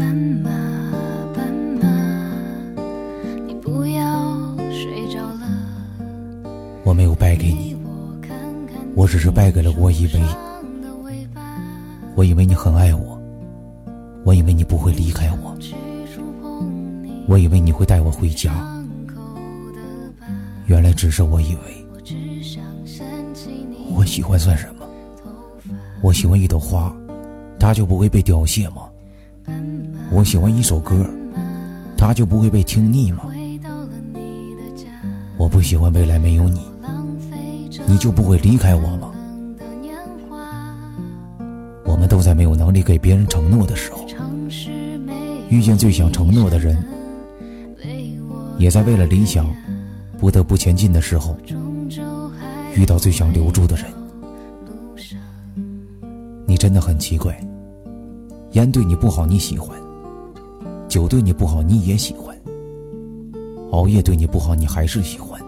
斑马，斑马，你不要睡着了。我没有败给你，我只是败给了我以为，我以为你很爱我，我以为你不会离开我，我以为你会带我回家，原来只是我以为。我喜欢算什么？我喜欢一朵花，它就不会被凋谢吗？我喜欢一首歌，它就不会被听腻吗？我不喜欢未来没有你，你就不会离开我吗？我们都在没有能力给别人承诺的时候，遇见最想承诺的人，也在为了理想不得不前进的时候，遇到最想留住的人。你真的很奇怪，烟对你不好你喜欢，酒对你不好你也喜欢，熬夜对你不好你还是喜欢，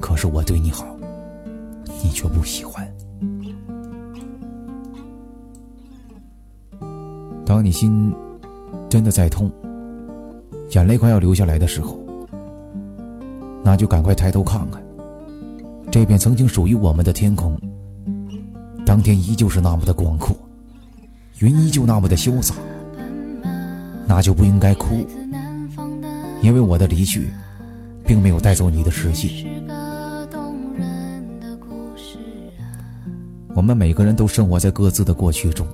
可是我对你好，你却不喜欢。当你心真的在痛，眼泪快要流下来的时候，那就赶快抬头看看，这片曾经属于我们的天空，当天依旧是那么的广阔，云依旧那么的潇洒，那就不应该哭，因为我的离去，并没有带走你的世界。我们每个人都生活在各自的过去中。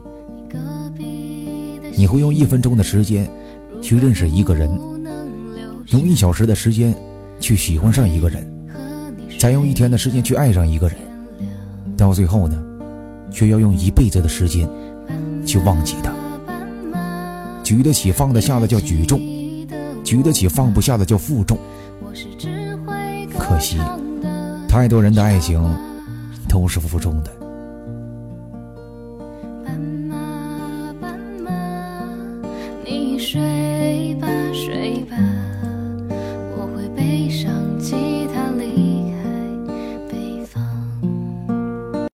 你会用一分钟的时间去认识一个人，用一小时的时间去喜欢上一个人，再用一天的时间去爱上一个人，到最后呢，却要用一辈子的时间去忘记他。举得起放得下的叫举重，举得起放不下的叫负重。可惜，太多人的爱情都是负重的。你睡吧。